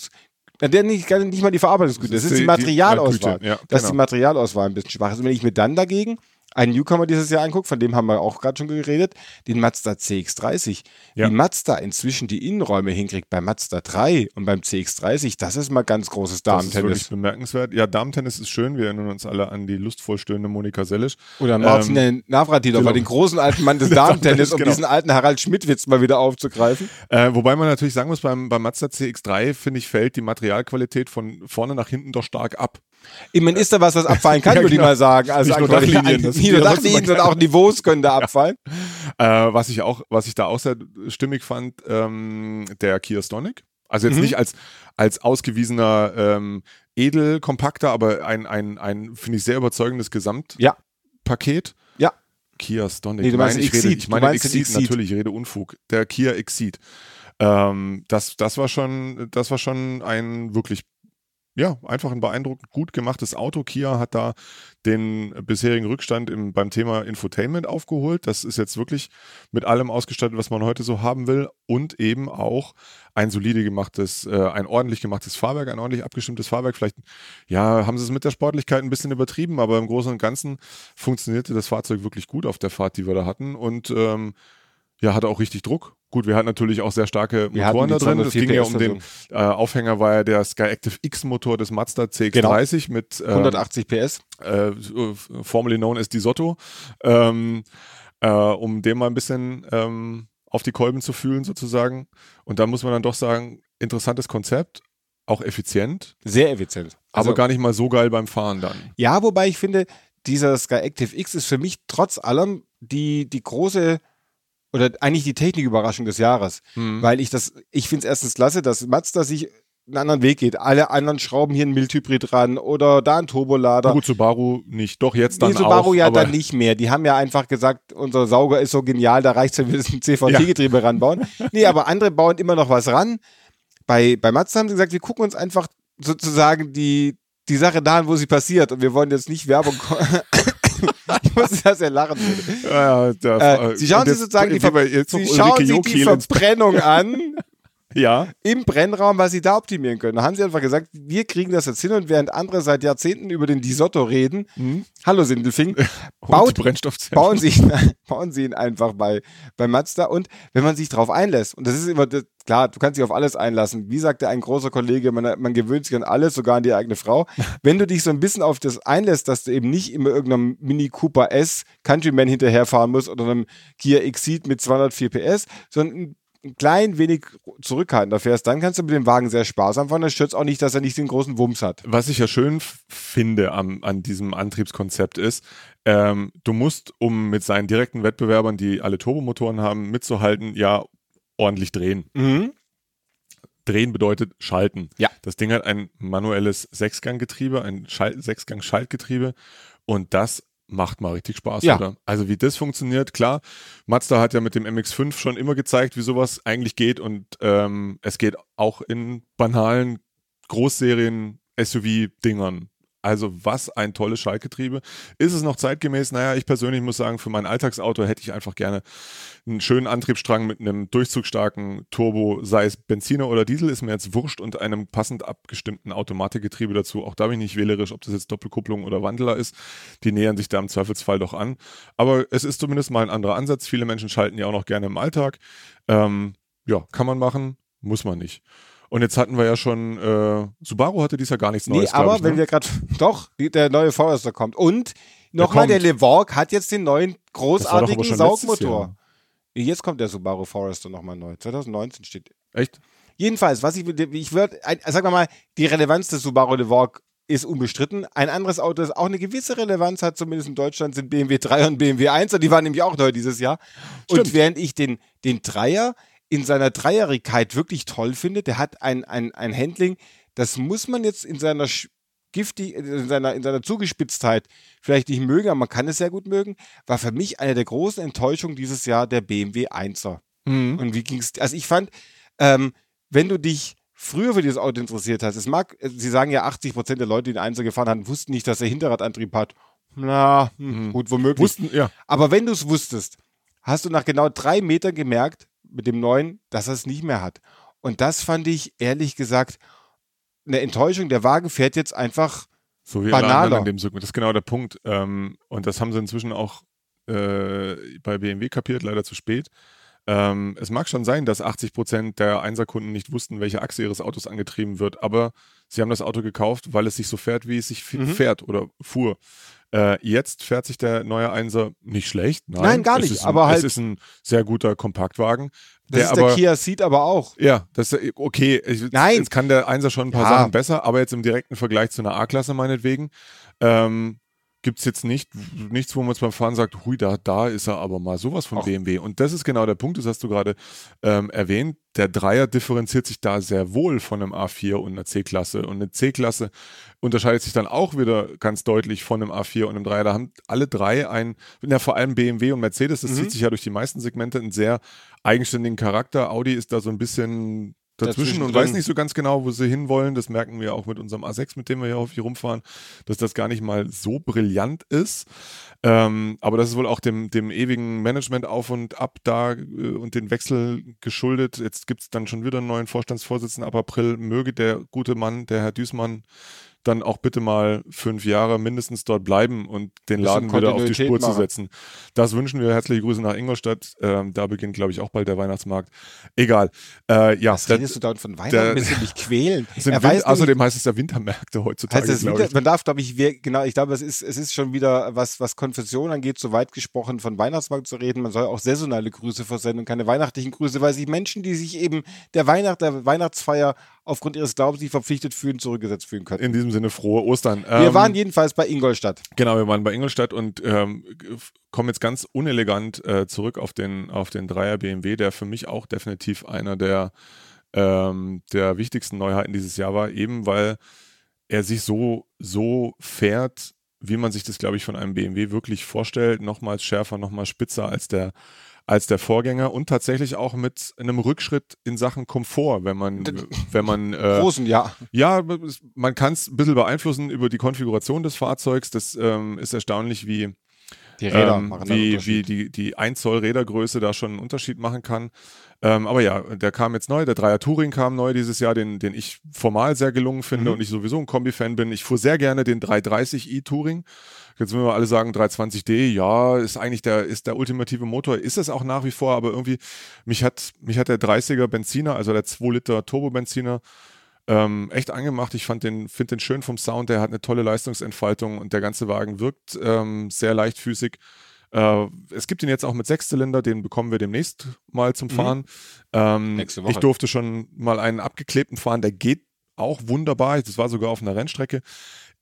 Speaker 4: der nicht, gar nicht mal die Verarbeitung ist gut, das,
Speaker 3: Das ist
Speaker 4: die
Speaker 3: die- die
Speaker 4: Materialauswahl.
Speaker 3: Güte, ja,
Speaker 4: dass
Speaker 3: genau.
Speaker 4: die Materialauswahl ein bisschen schwach ist. Und wenn ich mir dann dagegen einen Newcomer dieses Jahr angucke, von dem haben wir auch gerade schon geredet, den Mazda CX-30.
Speaker 3: Ja.
Speaker 4: Wie Mazda inzwischen die Innenräume hinkriegt bei Mazda 3 und beim CX-30, das ist mal ganz großes
Speaker 3: Das ist wirklich
Speaker 4: Damentennis.
Speaker 3: bemerkenswert. Ja, Damentennis ist schön. Wir erinnern uns alle an die lustvoll stöhnende Monika Sellisch.
Speaker 4: Oder Martin
Speaker 3: Ähm,
Speaker 4: Navratilov,
Speaker 3: genau.
Speaker 4: den großen alten Mann des [LAUGHS] Damentennis,
Speaker 3: Damentennis,
Speaker 4: um
Speaker 3: genau.
Speaker 4: diesen alten Harald Schmidt-Witz mal wieder aufzugreifen.
Speaker 3: Äh, wobei man natürlich sagen muss, beim, beim Mazda CX3, finde ich, fällt die Materialqualität von vorne nach hinten doch stark ab.
Speaker 4: Ich meine, ist da was, was abfallen [LAUGHS] kann,
Speaker 3: Ja,
Speaker 4: würde ich
Speaker 3: genau.
Speaker 4: mal sagen. Also
Speaker 3: Nicht nur Dachlinien, [LAUGHS] das
Speaker 4: Nicht nur
Speaker 3: ja
Speaker 4: Dachlinien, sondern auch Niveaus können da abfallen. [LAUGHS]
Speaker 3: Äh, was ich auch, was ich da auch sehr stimmig fand, ähm, der Kia Stonic. Also jetzt
Speaker 4: Mhm.
Speaker 3: nicht als, als ausgewiesener ähm, Edelkompakter, aber ein, ein, ein finde ich, sehr überzeugendes Gesamtpaket.
Speaker 4: Ja. Ja.
Speaker 3: Kia Stonic.
Speaker 4: Nee, du meinst
Speaker 3: Nein, ich
Speaker 4: Exceed.
Speaker 3: rede, ich meine Exceed,
Speaker 4: Exceed.
Speaker 3: natürlich, ich rede Unfug. Der Kia Exceed. Ähm, das, das war schon, das war schon ein wirklich ja, einfach ein beeindruckend gut gemachtes Auto. Kia hat da den bisherigen Rückstand im, beim Thema Infotainment aufgeholt. Das ist jetzt wirklich mit allem ausgestattet, was man heute so haben will. Und eben auch ein solide gemachtes, äh, ein ordentlich gemachtes Fahrwerk, ein ordentlich abgestimmtes Fahrwerk. Vielleicht, ja, haben sie es mit der Sportlichkeit ein bisschen übertrieben, aber im Großen und Ganzen funktionierte das Fahrzeug wirklich gut auf der Fahrt, die wir da hatten. Und ähm, ja, hatte auch richtig Druck. Gut, wir hatten natürlich auch sehr starke Motoren da drin. Es
Speaker 4: 204
Speaker 3: ging ja
Speaker 4: PS
Speaker 3: um den äh, Aufhänger, war ja der Sky Active X Motor des Mazda CX-30 mit ähm,
Speaker 4: 180 PS.
Speaker 3: äh, formerly known as Di Sotto, ähm, äh, um dem mal ein bisschen ähm, auf die Kolben zu fühlen sozusagen. Und da muss man dann doch sagen, interessantes Konzept, auch effizient,
Speaker 4: Sehr effizient. Also,
Speaker 3: aber gar nicht mal so geil beim Fahren dann.
Speaker 4: ja, wobei ich finde, dieser Sky Active X ist für mich trotz allem die, die große oder eigentlich die Techniküberraschung des Jahres.
Speaker 3: Hm.
Speaker 4: Weil ich das, ich finde es erstens klasse, dass Mazda sich einen anderen Weg geht. Alle anderen schrauben hier ein Mildhybrid ran oder da ein Turbolader.
Speaker 3: Gut, Subaru nicht, doch jetzt dann
Speaker 4: nee, Subaru
Speaker 3: auch.
Speaker 4: ja dann nicht mehr. Die haben ja einfach gesagt, unser Sauger ist so genial, da reicht es, wenn wir das [LAUGHS] ein CVT-Getriebe ranbauen. Nee, aber andere bauen immer noch was ran. Bei, bei Mazda haben sie gesagt, wir gucken uns einfach sozusagen die, die Sache da an, wo sie passiert. Und wir wollen jetzt nicht Werbung. [LAUGHS] ich muss ja sehr lachen.
Speaker 3: Ja, ja,
Speaker 4: Äh, sie schauen sich sozusagen die, Ver sie schauen sich die Verbrennung an [LAUGHS]
Speaker 3: Ja.
Speaker 4: im Brennraum, was sie da optimieren können. Da haben sie einfach gesagt, wir kriegen das jetzt hin und während andere seit Jahrzehnten über den Disotto reden, hallo Sindelfing, [LAUGHS] baut, bauen, sie ihn, [LAUGHS] bauen sie ihn einfach bei, bei Mazda und wenn man sich darauf einlässt, und das ist immer, das, klar, du kannst dich auf alles einlassen, wie sagte ein großer Kollege, man, man gewöhnt sich an alles, sogar an die eigene Frau. [LAUGHS] Wenn du dich so ein bisschen auf das einlässt, dass du eben nicht immer irgendeinem Mini Cooper S Countryman hinterherfahren musst oder einem Kia Exceed mit 204 PS, sondern ein ein klein wenig zurückhaltender fährst, dann kannst du mit dem Wagen sehr sparsam fahren. Das stört auch nicht, dass er nicht den großen Wumms hat.
Speaker 3: Was ich ja schön finde am, an diesem Antriebskonzept ist, ähm, du musst, um mit seinen direkten Wettbewerbern, die alle Turbomotoren haben, mitzuhalten, ja ordentlich drehen. Drehen bedeutet schalten.
Speaker 4: Ja.
Speaker 3: Das Ding hat ein manuelles Sechsganggetriebe, ein Schal Sechsgang-Schaltgetriebe und das macht mal richtig Spaß,
Speaker 4: Ja.
Speaker 3: oder? Also wie das funktioniert, klar. Mazda hat ja mit dem MX5 schon immer gezeigt, wie sowas eigentlich geht und ähm, es geht auch in banalen Großserien SUV-Dingern. Also was ein tolles Schaltgetriebe. Ist es noch zeitgemäß? Naja, ich persönlich muss sagen, für mein Alltagsauto hätte ich einfach gerne einen schönen Antriebsstrang mit einem durchzugstarken Turbo, sei es Benziner oder Diesel, ist mir jetzt wurscht und einem passend abgestimmten Automatikgetriebe dazu. Auch da bin ich nicht wählerisch, ob das jetzt Doppelkupplung oder Wandler ist. Die nähern sich da im Zweifelsfall doch an. Aber es ist zumindest mal ein anderer Ansatz. Viele Menschen schalten ja auch noch gerne im Alltag. Ähm, ja, kann man machen, muss man nicht. Und jetzt hatten wir ja schon, äh, Subaru hatte dies ja gar nichts
Speaker 4: Nee,
Speaker 3: Neues, glaub
Speaker 4: aber
Speaker 3: ich,
Speaker 4: wenn
Speaker 3: ne?
Speaker 4: wir gerade, [LAUGHS] doch, der neue Forester kommt. Und nochmal, der
Speaker 3: kommt.
Speaker 4: Levorg hat jetzt den neuen großartigen Saugmotor.
Speaker 3: Jahr.
Speaker 4: Jetzt kommt der Subaru Forester nochmal neu. 2019 steht.
Speaker 3: Echt?
Speaker 4: Jedenfalls, was ich, ich würde, sagen wir mal, die Relevanz des Subaru Levorg ist unbestritten. Ein anderes Auto, das auch eine gewisse Relevanz hat, zumindest in Deutschland, sind BMW 3 und BMW 1. Und die waren nämlich auch neu dieses Jahr. Und
Speaker 3: Stimmt.
Speaker 4: während ich den, den Dreier in seiner Dreierigkeit wirklich toll finde, der hat ein, ein, ein Handling, das muss man jetzt in seiner giftig, in seiner, in seiner Zugespitztheit vielleicht nicht mögen, aber man kann es sehr gut mögen, war für mich eine der großen Enttäuschungen dieses Jahr der BMW 1er.
Speaker 3: Mhm.
Speaker 4: Und wie ging's? Also ich fand, ähm, wenn du dich früher für dieses Auto interessiert hast, es mag, äh, sie sagen ja, 80 Prozent der Leute, die den Einser gefahren haben, wussten nicht, dass er Hinterradantrieb hat. Na, hm, gut, womöglich.
Speaker 3: Wussten, ja.
Speaker 4: Aber wenn du es wusstest, hast du nach genau drei Metern gemerkt, mit dem neuen, dass er es nicht mehr hat. Und das fand ich ehrlich gesagt eine Enttäuschung. Der Wagen fährt jetzt einfach
Speaker 3: So wie
Speaker 4: Banaler.
Speaker 3: in dem Segment. Das ist genau der Punkt. Ähm, und das haben sie inzwischen auch äh, bei BMW kapiert, leider zu spät. Ähm, es mag schon sein, dass 80 Prozent der Einserkunden nicht wussten, welche Achse ihres Autos angetrieben wird, aber sie haben das Auto gekauft, weil es sich so fährt, wie es sich
Speaker 4: Mhm.
Speaker 3: fährt oder fuhr. Äh, jetzt fährt sich der neue Einser nicht schlecht. Nein,
Speaker 4: Nein, gar nicht,
Speaker 3: ein,
Speaker 4: aber halt-
Speaker 3: Es ist ein sehr guter Kompaktwagen.
Speaker 4: Das
Speaker 3: der
Speaker 4: ist
Speaker 3: aber,
Speaker 4: der Kia Ceed aber auch.
Speaker 3: ja, das ist okay. Ich,
Speaker 4: Nein.
Speaker 3: Jetzt kann der Einser schon ein paar
Speaker 4: Ja.
Speaker 3: Sachen besser, aber jetzt im direkten Vergleich zu einer A-Klasse meinetwegen ähm, gibt es jetzt nicht, nichts, wo man jetzt beim Fahren sagt, hui, da, da ist er aber mal sowas von
Speaker 4: Auch-
Speaker 3: BMW. Und das ist genau der Punkt, das hast du gerade ähm, erwähnt. Der Dreier differenziert sich da sehr wohl von einem A4 und einer C-Klasse. Und eine C-Klasse unterscheidet sich dann auch wieder ganz deutlich von einem A4 und einem Dreier. Da haben alle drei ein, ja, vor allem BMW und Mercedes, das
Speaker 4: Mhm.
Speaker 3: zieht sich ja durch die meisten Segmente, einen sehr eigenständigen Charakter. Audi ist da so ein bisschen dazwischen
Speaker 4: Dazwischen
Speaker 3: und weiß nicht so ganz genau, wo sie hinwollen. Das merken wir auch mit unserem A6, mit dem wir hier häufig rumfahren, dass das gar nicht mal so brillant ist. Ähm, aber das ist wohl auch dem, dem ewigen Management auf und ab da äh, und den Wechsel geschuldet. Jetzt gibt es dann schon wieder einen neuen Vorstandsvorsitzenden ab April. Möge der gute Mann, der Herr Düßmann, dann auch bitte mal fünf Jahre mindestens dort bleiben und den Laden wieder auf die Spur zu
Speaker 4: machen.
Speaker 3: setzen. Das wünschen wir. Herzliche Grüße nach Ingolstadt. Ähm, da beginnt, glaube ich, auch bald der Weihnachtsmarkt. Egal. Äh, ja,
Speaker 4: Was redest du da von Weihnachten? Willst du mich quälen?
Speaker 3: es [LAUGHS] sind Win-
Speaker 4: weiß
Speaker 3: außerdem heißt es ja Wintermärkte heutzutage,
Speaker 4: Heißt Winter, man darf, glaube ich, wir- genau, ich glaube, es ist, es ist schon wieder, was, was Konfession angeht, so weit gesprochen, von Weihnachtsmarkt zu reden. Man soll auch saisonale Grüße versenden und keine weihnachtlichen Grüße, weil sich Menschen, die sich eben der Weihnacht, der Weihnachtsfeier aufgrund ihres Glaubens nicht verpflichtet fühlen, zurückgesetzt fühlen können.
Speaker 3: In diesem Sinne frohe Ostern.
Speaker 4: Wir
Speaker 3: Ähm,
Speaker 4: waren jedenfalls bei Ingolstadt.
Speaker 3: Genau, wir waren bei Ingolstadt und ähm, kommen jetzt ganz unelegant äh, zurück auf den, auf den Dreier BMW, der für mich auch definitiv einer der, ähm, der wichtigsten Neuheiten dieses Jahr war, eben weil er sich so, so fährt, wie man sich das, glaube ich, von einem BMW wirklich vorstellt. Nochmals schärfer, nochmals spitzer als der, als der Vorgänger und tatsächlich auch mit einem Rückschritt in Sachen Komfort, wenn man, wenn man äh,
Speaker 4: Großen, ja.
Speaker 3: ja, man kann es ein bisschen beeinflussen über die Konfiguration des Fahrzeugs. Das ähm, ist erstaunlich, wie,
Speaker 4: Die Räder
Speaker 3: ähm,
Speaker 4: machen
Speaker 3: wie, wie die, die 1 Zoll Rädergröße da schon einen Unterschied machen kann. Ähm, aber ja, der kam jetzt neu, der Dreier Touring kam neu dieses Jahr, den, den ich formal sehr gelungen finde
Speaker 4: Mhm.
Speaker 3: und ich sowieso ein Kombi-Fan bin. Ich fuhr sehr gerne den 330i Touring. Jetzt müssen wir alle sagen, 320D, ja, ist eigentlich der, ist der ultimative Motor, ist es auch nach wie vor, aber irgendwie, mich hat, mich hat der 30er Benziner, also der 2 Liter Turbo-Benziner, ähm, echt angemacht. Ich fand den, finde den schön vom Sound, der hat eine tolle Leistungsentfaltung und der ganze Wagen wirkt ähm, sehr leichtfüßig. Äh, es gibt ihn jetzt auch mit Sechszylinder, den bekommen wir demnächst mal zum Fahren. Ähm,
Speaker 4: Mhm. Nächste Woche.
Speaker 3: Ich durfte schon mal einen abgeklebten fahren, der geht auch wunderbar. Das war sogar auf einer Rennstrecke.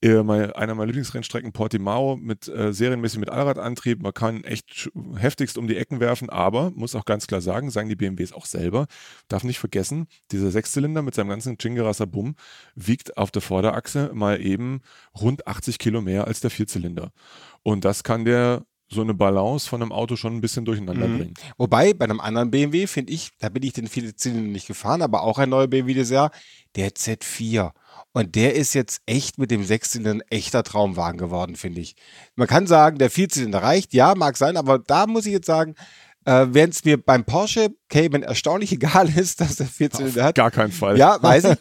Speaker 3: Äh, einer meiner Lieblingsrennstrecken, Portimao, mit äh, serienmäßig mit Allradantrieb. Man kann echt heftigst um die Ecken werfen, aber muss auch ganz klar sagen, sagen die BMWs auch selber, darf nicht vergessen, dieser Sechszylinder mit seinem ganzen Chingerasser Bumm wiegt auf der Vorderachse mal eben rund 80 Kilo mehr als der Vierzylinder. Und das kann der so eine Balance von einem Auto schon ein bisschen durcheinander
Speaker 4: Mhm.
Speaker 3: bringen.
Speaker 4: Wobei, bei einem anderen BMW finde ich, da bin ich den viele Zylinder nicht gefahren, aber auch ein neuer BMW dieses Jahr, der Z4. Und der ist jetzt echt mit dem Sechszylinder ein echter Traumwagen geworden, finde ich. Man kann sagen, der Vierzylinder reicht, ja, mag sein, aber da muss ich jetzt sagen, äh, während es mir beim Porsche Cayman erstaunlich [LAUGHS] egal ist, dass der Vierzylinder hat.
Speaker 3: Gar keinen Fall.
Speaker 4: Ja, weiß ich.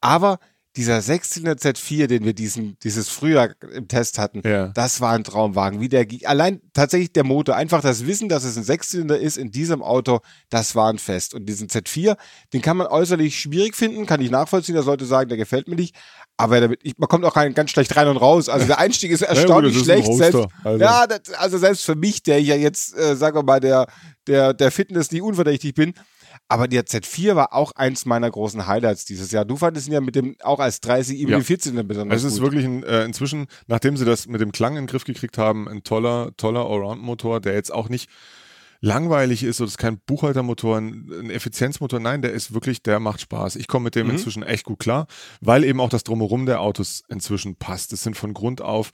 Speaker 4: Aber dieser Sechszylinder Z4, den wir diesen, dieses Frühjahr im Test hatten,
Speaker 3: Ja.
Speaker 4: das war ein Traumwagen. Wie der, allein tatsächlich der Motor, einfach das Wissen, dass es ein Sechszylinder ist in diesem Auto, das war ein Fest. Und diesen Z4, den kann man äußerlich schwierig finden, kann ich nachvollziehen, der sollte sagen, der gefällt mir nicht. Aber damit, ich, man kommt auch ganz schlecht rein und raus. Also der Einstieg ist [LAUGHS] erstaunlich
Speaker 3: ist ein
Speaker 4: schlecht.
Speaker 3: Roadster,
Speaker 4: Selbst,
Speaker 3: also.
Speaker 4: Ja, das, also selbst für mich, der ja jetzt, äh, sagen wir mal, der, der, der Fitness nie unverdächtig bin. Aber der Z4 war auch eins meiner großen Highlights dieses Jahr. Du fandest ihn ja mit dem auch als 30
Speaker 3: Ja.
Speaker 4: ja. 14 besonders
Speaker 3: Es ist
Speaker 4: gut.
Speaker 3: wirklich ein, äh, inzwischen, nachdem sie das mit dem Klang in den Griff gekriegt haben, ein toller, toller Allround-Motor, der jetzt auch nicht langweilig ist, oder ist kein Buchhaltermotor, ein, ein Effizienzmotor, nein, der ist wirklich, der macht Spaß. Ich komme mit dem
Speaker 4: Mhm.
Speaker 3: inzwischen echt gut klar, weil eben auch das Drumherum der Autos inzwischen passt. Es sind von Grund auf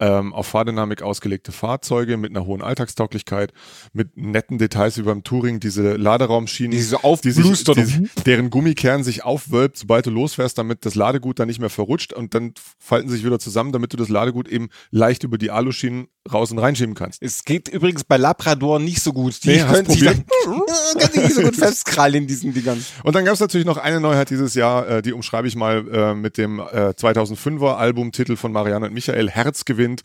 Speaker 3: ähm, auf Fahrdynamik ausgelegte Fahrzeuge mit einer hohen Alltagstauglichkeit, mit netten Details wie beim Touring, diese Laderaumschienen,
Speaker 4: Die so
Speaker 3: die sich, die, deren Gummikern sich aufwölbt, sobald du losfährst, damit das Ladegut dann nicht mehr verrutscht und dann falten sie sich wieder zusammen, damit du das Ladegut eben leicht über die Aluschienen raus und reinschieben kannst.
Speaker 4: Es geht übrigens bei Labrador nicht so gut. Die
Speaker 3: Nee,
Speaker 4: können sich dann, [LAUGHS] nicht so gut festkrallen in diesen Dingern.
Speaker 3: Und dann gab es natürlich noch eine Neuheit dieses Jahr, äh, die umschreibe ich mal äh, mit dem äh, 2005er Albumtitel von Marianne und Michael, Herz gewinnt.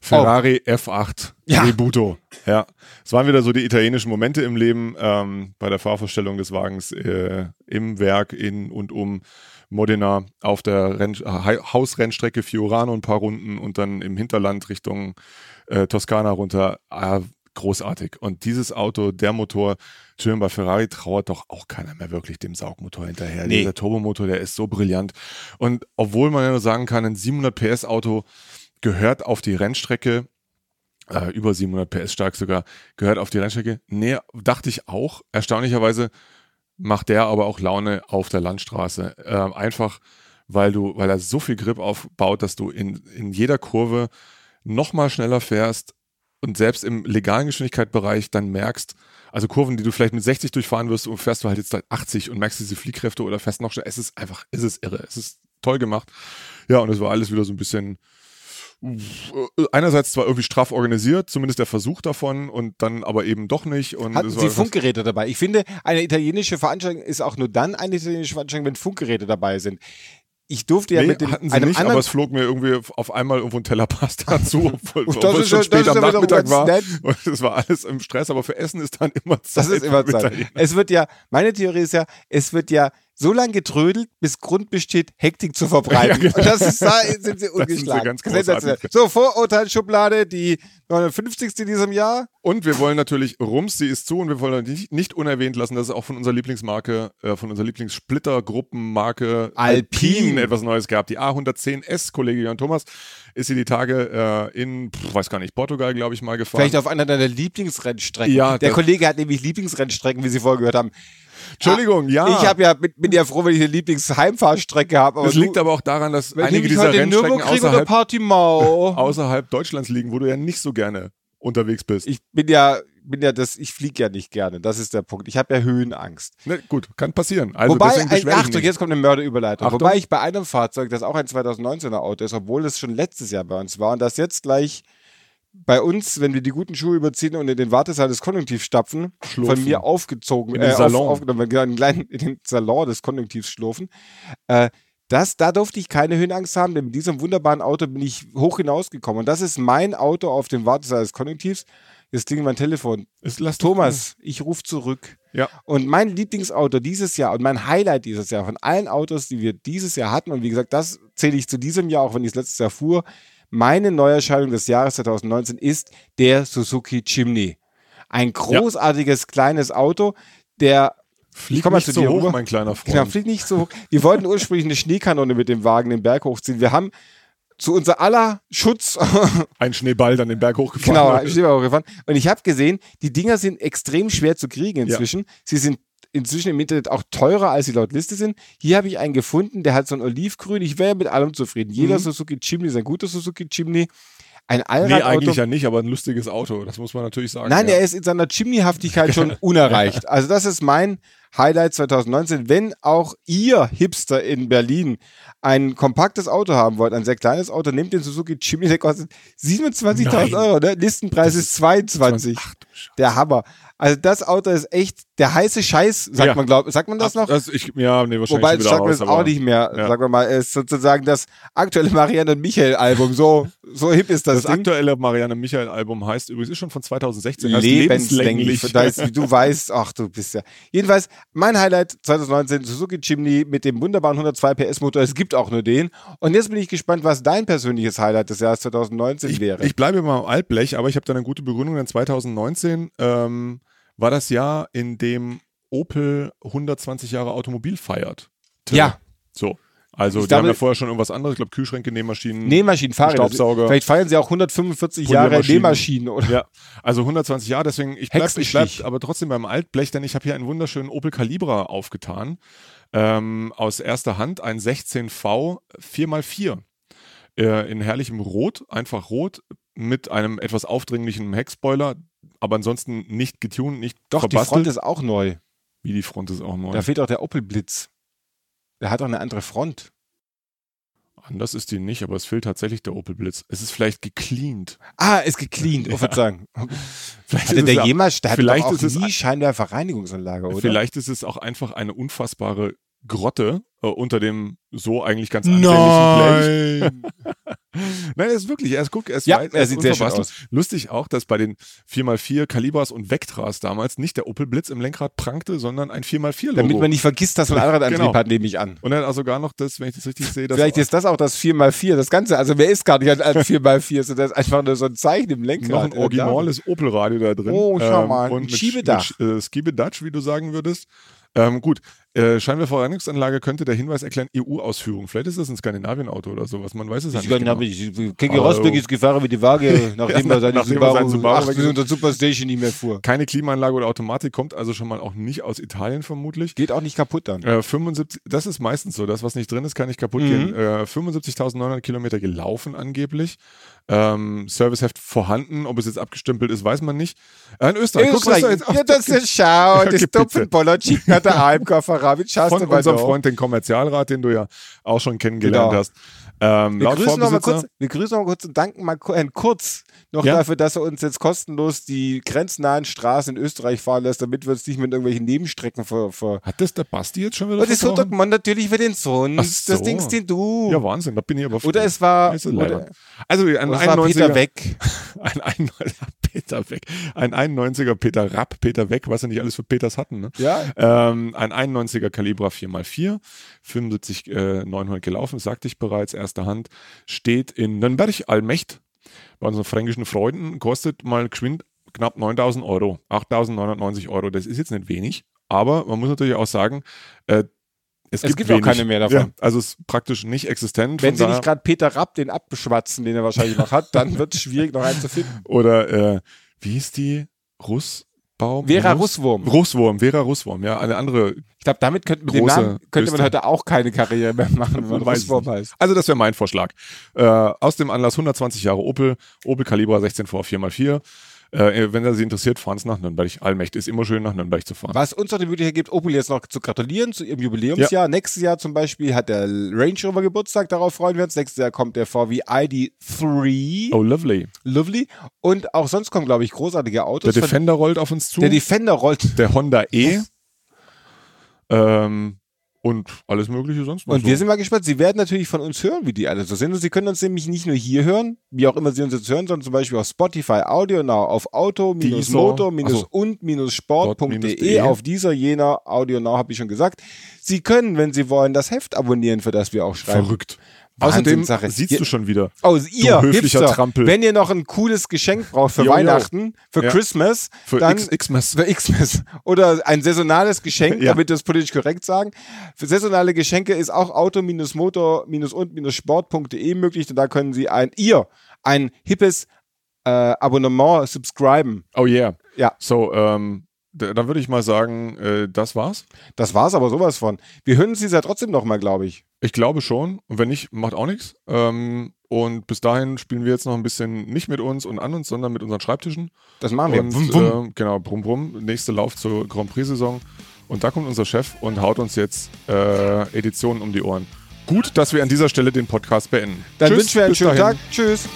Speaker 3: Ferrari F8
Speaker 4: Ja.
Speaker 3: Tributo. Ja, es waren wieder so die italienischen Momente im Leben ähm, bei der Fahrvorstellung des Wagens äh, im Werk in und um Modena auf der Renn äh, Hausrennstrecke Fiorano ein paar Runden und dann im Hinterland Richtung äh, Toskana runter. Ah, großartig. Und dieses Auto, der Motor, Entschuldigung, bei Ferrari trauert doch auch keiner mehr wirklich dem Saugmotor hinterher.
Speaker 4: Nee.
Speaker 3: Dieser Turbomotor, der ist so brillant. Und obwohl man ja nur sagen kann, ein 700 PS Auto gehört auf die Rennstrecke, äh, über 700 PS stark sogar, gehört auf die Rennstrecke. Nee, dachte ich auch. Erstaunlicherweise macht der aber auch Laune auf der Landstraße. Äh, einfach, weil du, weil er so viel Grip aufbaut, dass du in, in jeder Kurve noch mal schneller fährst und selbst im legalen Geschwindigkeitsbereich dann merkst, also Kurven, die du vielleicht mit 60 durchfahren wirst und fährst du halt jetzt 80 und merkst diese Fliehkräfte oder fährst noch schneller. Es ist einfach, es ist irre. Es ist toll gemacht. Ja, und es war alles wieder so ein bisschen einerseits zwar irgendwie straff organisiert, zumindest der Versuch davon und dann aber eben doch nicht. Und
Speaker 4: Hatten Sie Funkgeräte dabei? Ich finde, eine italienische Veranstaltung ist auch nur dann eine italienische Veranstaltung, wenn Funkgeräte dabei sind. Ich durfte ja
Speaker 3: nee,
Speaker 4: mit dem,
Speaker 3: hatten sie
Speaker 4: einem
Speaker 3: nicht, aber
Speaker 4: anderen
Speaker 3: es flog mir irgendwie auf einmal irgendwo ein Teller Pasta [LAUGHS] zu, obwohl,
Speaker 4: das
Speaker 3: obwohl
Speaker 4: ist
Speaker 3: es schon spät am Nachmittag war.
Speaker 4: nett. [LAUGHS]
Speaker 3: Und es war alles im Stress, aber für Essen ist dann immer Zeit.
Speaker 4: Das ist immer Zeit. Es wird ja, meine Theorie ist ja, es wird ja so lange getrödelt, bis Grund besteht, Hektik zu verbreiten. [LAUGHS]
Speaker 3: Ja, genau.
Speaker 4: Und das ist, da sind sie [LAUGHS]
Speaker 3: sie
Speaker 4: ungeschlagen. So, Vorurteilsschublade, die 59. in diesem Jahr.
Speaker 3: Und wir wollen natürlich, Rums, sie ist zu und wir wollen nicht, nicht unerwähnt lassen, dass es auch von unserer Lieblingsmarke, äh, von unserer Lieblingssplittergruppenmarke
Speaker 4: Alpine.
Speaker 3: etwas Neues gab. Die A110S, Kollege Jan Thomas, ist hier die Tage äh, in, pff, weiß gar nicht, Portugal, glaube ich, mal gefahren.
Speaker 4: Vielleicht auf einer deiner Lieblingsrennstrecken.
Speaker 3: Ja,
Speaker 4: Der Kollege hat nämlich Lieblingsrennstrecken, wie Sie vorher gehört haben.
Speaker 3: Entschuldigung, ja.
Speaker 4: Ich hab ja, bin, bin ja froh, wenn ich eine Lieblingsheimfahrstrecke habe.
Speaker 3: das
Speaker 4: du-
Speaker 3: liegt aber auch daran, dass
Speaker 4: wenn
Speaker 3: einige dieser
Speaker 4: in
Speaker 3: Rennstrecken außerhalb, [LAUGHS] außerhalb Deutschlands liegen, wo du ja nicht so gerne unterwegs bist.
Speaker 4: Ich bin ja, bin ja das, ich fliege ja nicht gerne. Das ist der Punkt. Ich habe ja Höhenangst.
Speaker 3: ne, gut, kann passieren. Also
Speaker 4: Wobei, ein, Achtung, jetzt kommt eine Mörderüberleitung.
Speaker 3: Achtung.
Speaker 4: Wobei ich bei einem Fahrzeug, das auch ein 2019er Auto ist, obwohl es schon letztes Jahr bei uns war und das jetzt gleich bei uns, wenn wir die guten Schuhe überziehen und in den Wartesaal des Konjunktivs stapfen,
Speaker 3: Schlurfen.
Speaker 4: von mir aufgezogen,
Speaker 3: In den
Speaker 4: äh,
Speaker 3: Salon.
Speaker 4: Auf, aufgenommen, in den, in den Salon des Konjunktivs schlurfen. Äh, das, da durfte ich keine Höhenangst haben, denn mit diesem wunderbaren Auto bin ich hoch hinausgekommen. Und das ist mein Auto auf dem Wartesaal des Konjunktivs. Jetzt klingelt mein Telefon.
Speaker 3: Es,
Speaker 4: Thomas, ich rufe zurück.
Speaker 3: Ja.
Speaker 4: Und mein Lieblingsauto dieses Jahr und mein Highlight dieses Jahr von allen Autos, die wir dieses Jahr hatten, und wie gesagt, das zähle ich zu diesem Jahr, auch wenn ich es letztes Jahr fuhr, meine Neuerscheinung des Jahres 2019 ist der Suzuki Chimney. Ein großartiges kleines Auto, der
Speaker 3: Flieg
Speaker 4: komm mal
Speaker 3: nicht
Speaker 4: zu
Speaker 3: so hoch,
Speaker 4: rüber.
Speaker 3: mein kleiner Freund.
Speaker 4: Genau, fliegt nicht so hoch. Wir wollten ursprünglich eine Schneekanone mit dem Wagen den Berg hochziehen. Wir haben zu unser aller Schutz [LAUGHS]
Speaker 3: Ein Schneeball dann den Berg hochgefahren.
Speaker 4: Genau, ich bin auch gefahren. Und ich habe gesehen, die Dinger sind extrem schwer zu kriegen inzwischen. Sie sind inzwischen im Internet auch teurer, als sie laut Liste sind. Hier habe ich einen gefunden, der hat so ein Olivgrün. Ich wäre mit allem zufrieden. Jeder Suzuki Chimney ist ein guter Suzuki Chimney. Ein
Speaker 3: Nee,
Speaker 4: Allradauto.
Speaker 3: eigentlich ja nicht, aber ein lustiges Auto. Das muss man natürlich sagen.
Speaker 4: Nein,
Speaker 3: ja.
Speaker 4: er ist in seiner Chimney-Haftigkeit schon [LAUGHS] unerreicht. Also das ist mein Highlight 2019. Wenn auch ihr Hipster in Berlin ein kompaktes Auto haben wollt, ein sehr kleines Auto, nehmt den Suzuki Chimney, der kostet 27.000
Speaker 3: Nein.
Speaker 4: Euro. Ne? Listenpreis ist 22.
Speaker 3: Ach, du Scheiße.
Speaker 4: Der Hammer. Also das Auto ist echt der heiße Scheiß, sagt
Speaker 3: Ja.
Speaker 4: man, glaubt. Sagt man das noch?
Speaker 3: Das, ich, ja, nee, wahrscheinlich
Speaker 4: Wobei, sagt man
Speaker 3: aber-
Speaker 4: auch nicht mehr,
Speaker 3: ja.
Speaker 4: sagen wir mal, ist sozusagen das aktuelle Marianne und Michael Album. So, so hip ist das,
Speaker 3: Das
Speaker 4: Ding.
Speaker 3: aktuelle Marianne Michael Album heißt übrigens, ist schon von 2016. heißt
Speaker 4: lebenslänglich. Wie du weißt, ach du bist ja. Jedenfalls, mein Highlight 2019, Suzuki Chimney mit dem wunderbaren 102 PS Motor. Es gibt auch nur den. Und jetzt bin ich gespannt, was dein persönliches Highlight des Jahres 2019
Speaker 3: ich,
Speaker 4: wäre.
Speaker 3: ich bleibe mal am Altblech, aber ich habe da eine gute Begründung, denn 2019 ähm, war das Jahr, in dem Opel 120 Jahre Automobil feiert.
Speaker 4: ja,
Speaker 3: So. Also,
Speaker 4: Ich
Speaker 3: die haben
Speaker 4: glaube-
Speaker 3: ja vorher schon irgendwas anderes, ich glaube Kühlschränke, Nähmaschinen.
Speaker 4: Nähmaschinen, Fahrräder.
Speaker 3: Staubsauger.
Speaker 4: Vielleicht feiern sie auch 145 Jahre. Nähmaschinen. Oder?
Speaker 3: Ja, also 120 Jahre, deswegen, ich bleib, ich bleib aber trotzdem beim Altblech, denn ich habe hier einen wunderschönen Opel Calibra aufgetan. Ähm, aus erster Hand ein 16V 4x4 äh, in herrlichem Rot, einfach rot, mit einem etwas aufdringlichen Heckspoiler, aber ansonsten nicht getuned, nicht
Speaker 4: Doch, die
Speaker 3: verbastelt.
Speaker 4: Front ist auch neu.
Speaker 3: Wie die Front ist auch neu.
Speaker 4: Da fehlt auch der Opel Blitz. Der hat auch eine andere Front.
Speaker 3: Anders ist die nicht, aber es fehlt tatsächlich der Opel Blitz. Es ist vielleicht gecleant.
Speaker 4: Ah, ist gecleant, [LAUGHS] oh, Verzeihung. [LAUGHS]
Speaker 3: Vielleicht
Speaker 4: Hatte
Speaker 3: ist
Speaker 4: der jemals, der
Speaker 3: vielleicht
Speaker 4: doch auch
Speaker 3: ist es
Speaker 4: nie
Speaker 3: ein-
Speaker 4: Scheinwerferreinigungsanlage, oder?
Speaker 3: Vielleicht ist es auch einfach eine unfassbare Grotte äh, unter dem so eigentlich ganz anfänglichen Blech. [LAUGHS] Nein, er ist wirklich, er ist, guck, er ist
Speaker 4: Ja,
Speaker 3: weit,
Speaker 4: er
Speaker 3: ist
Speaker 4: sieht sehr schön
Speaker 3: unverbastelt. Lustig auch, dass bei den 4x4 Calibras und Vectras damals nicht der Opel Blitz im Lenkrad prangte, sondern ein 4x4-Logo.
Speaker 4: Damit man nicht vergisst, dass man Allradantrieb
Speaker 3: Genau.
Speaker 4: hat, nehme ich an.
Speaker 3: und er hat auch sogar noch das, wenn ich das richtig sehe, das
Speaker 4: Vielleicht ist das auch das 4x4, das Ganze. Also wer ist gar nicht ein 4x4, sondern das ist einfach nur so ein Zeichen im Lenkrad.
Speaker 3: noch ein
Speaker 4: äh,
Speaker 3: originales Opel-Radio da drin.
Speaker 4: Oh, schau mal,
Speaker 3: und
Speaker 4: ein
Speaker 3: mit,
Speaker 4: Schiebedach.
Speaker 3: Mit, äh, Skiebedach, wie du sagen würdest. Ähm, gut, äh, Scheinwerferreinigungsanlage könnte der Hinweis erklären, EU-Ausführung. Vielleicht ist das ein Skandinavien-Auto oder sowas, man weiß es
Speaker 4: Ich
Speaker 3: nicht genau.
Speaker 4: ich, Kiki Rosberg ist gefahren mit die Waage, [LAUGHS] nachdem er seine
Speaker 3: nachdem er seinen
Speaker 4: Subaru,
Speaker 3: Subaru
Speaker 4: 800 Superstation nicht mehr fuhr.
Speaker 3: Keine Klimaanlage oder Automatik kommt also schon mal auch nicht aus Italien vermutlich.
Speaker 4: Geht auch nicht kaputt dann.
Speaker 3: Äh, 75, das ist meistens so, das was nicht drin ist, kann nicht kaputt
Speaker 4: Mhm.
Speaker 3: gehen. Äh, 75.900 Kilometer gelaufen angeblich. Ähm, Serviceheft vorhanden, ob es jetzt abgestempelt ist, weiß man nicht. Äh, in Österreich, guck, was
Speaker 4: Österreich,
Speaker 3: da jetzt auf
Speaker 4: ja, das ist schau, [LAUGHS] das Chicken hat der AMK verraten. Schaust
Speaker 3: von unserem. Freund, den Kommerzialrat, den du ja auch schon kennengelernt
Speaker 4: Genau.
Speaker 3: hast. Ähm,
Speaker 4: Wir grüßen, noch mal
Speaker 3: Vorbesitzer,
Speaker 4: kurz, wir grüßen noch mal kurz und danken mal Herrn Kurz noch
Speaker 3: Ja.
Speaker 4: dafür, dass er uns jetzt kostenlos die grenznahen Straßen in Österreich fahren lässt, damit wir uns nicht mit irgendwelchen Nebenstrecken ver. ver
Speaker 3: hat das der Basti jetzt schon wieder
Speaker 4: und das tut man natürlich für den Sohn.
Speaker 3: Ach
Speaker 4: Das
Speaker 3: so.
Speaker 4: Ding den du.
Speaker 3: Ja, Wahnsinn, da bin ich aber froh.
Speaker 4: oder es war,
Speaker 3: ist
Speaker 4: oder.
Speaker 3: Also ein
Speaker 4: oder es war
Speaker 3: 91er,
Speaker 4: Peter Weg. [LAUGHS]
Speaker 3: ein 91er Peter Weg, ein 91er Peter Rapp, Peter Weg, was sie nicht alles für Peters hatten. Ne?
Speaker 4: Ja.
Speaker 3: Ähm, ein 91er Calibra 4x4, 75 äh, 900 gelaufen, sagte ich bereits, erster Hand, steht in Nürnberg, Allmächt, bei unseren fränkischen Freunden, kostet mal geschwind knapp 9000 Euro, 8990 Euro. Das ist jetzt nicht wenig, aber man muss natürlich auch sagen, äh, es,
Speaker 4: Es gibt auch
Speaker 3: wenig.
Speaker 4: keine mehr davon.
Speaker 3: Ja, also es ist praktisch nicht existent.
Speaker 4: Wenn sie nicht gerade Peter Rapp den abschwatzen, den er wahrscheinlich noch hat, dann wird es schwierig, noch einen zu finden. [LAUGHS]
Speaker 3: Oder äh, wie hieß die? Russbaum?
Speaker 4: Vera
Speaker 3: Russ?
Speaker 4: Russwurm.
Speaker 3: Russwurm, Vera Russwurm, ja, eine andere.
Speaker 4: Ich glaube, damit könnte, mit dem Namen könnte man heute auch keine Karriere mehr machen, wenn man [LAUGHS] Russwurm heißt.
Speaker 3: Also das wäre mein Vorschlag. Äh, aus dem Anlass 120 Jahre Opel, Opel Calibra 16V 4x4. Äh, wenn er sie interessiert, fahren Sie nach Nürnberg. Allmächt ist immer schön, nach Nürnberg zu fahren.
Speaker 4: Was uns noch die Möglichkeit gibt, Opel jetzt noch zu gratulieren zu ihrem Jubiläumsjahr. Nächstes Jahr zum Beispiel hat der Range Rover Geburtstag, darauf freuen wir uns. Nächstes Jahr kommt der VW ID3.
Speaker 3: Oh, lovely.
Speaker 4: Lovely. Und auch sonst kommen, glaube ich, großartige Autos.
Speaker 3: Der Defender rollt auf uns zu.
Speaker 4: der Defender rollt.
Speaker 3: der Honda E. ähm, und alles Mögliche sonst noch.
Speaker 4: Und
Speaker 3: so.
Speaker 4: wir sind mal gespannt. Sie werden natürlich von uns hören, wie die alle so sind. Und Sie können uns nämlich nicht nur hier hören, wie auch immer Sie uns jetzt hören, sondern zum Beispiel auf Spotify, Audio Now, auf
Speaker 3: Deezer.
Speaker 4: auto-motor-und-sport.de,
Speaker 3: Sport-de.
Speaker 4: auf dieser, jener, Audio Now, habe ich schon gesagt. Sie können, wenn Sie wollen, das Heft abonnieren, für das wir auch schreiben.
Speaker 3: Verrückt.
Speaker 4: Außerdem
Speaker 3: siehst du schon wieder.
Speaker 4: Oh, ihr
Speaker 3: höflicher
Speaker 4: Hipster,
Speaker 3: Trampel.
Speaker 4: wenn ihr noch ein cooles Geschenk braucht für
Speaker 3: Jo.
Speaker 4: Weihnachten, für
Speaker 3: Ja.
Speaker 4: Christmas,
Speaker 3: Für
Speaker 4: dann
Speaker 3: Xmas.
Speaker 4: für Xmas oder ein saisonales Geschenk, [LAUGHS]
Speaker 3: Ja.
Speaker 4: damit wir es politisch korrekt sagen. Für saisonale Geschenke ist auch auto-motor-und-sport.de möglich und da können Sie ein ihr ein hippes äh, Abonnement subscriben.
Speaker 3: Oh yeah.
Speaker 4: Ja.
Speaker 3: So, ähm, dann würde ich mal sagen, äh, das war's.
Speaker 4: Das war's aber sowas von. Wir hören uns dieses Jahr trotzdem noch mal, glaube ich.
Speaker 3: Ich glaube schon. Und wenn nicht, macht auch nichts. Ähm, und bis dahin spielen wir jetzt noch ein bisschen nicht mit uns und an uns, sondern mit unseren Schreibtischen.
Speaker 4: Das machen wir.
Speaker 3: Und
Speaker 4: Wum, wum.
Speaker 3: Äh, genau, brumm, brumm. Nächste Lauf zur Grand Prix-Saison. Und da kommt unser Chef und haut uns jetzt äh, Editionen um die Ohren. Gut, dass wir an dieser Stelle den Podcast beenden.
Speaker 4: Dann
Speaker 3: Tschüss,
Speaker 4: wünschen wir einen schönen
Speaker 3: dahin.
Speaker 4: Tag. Tschüss.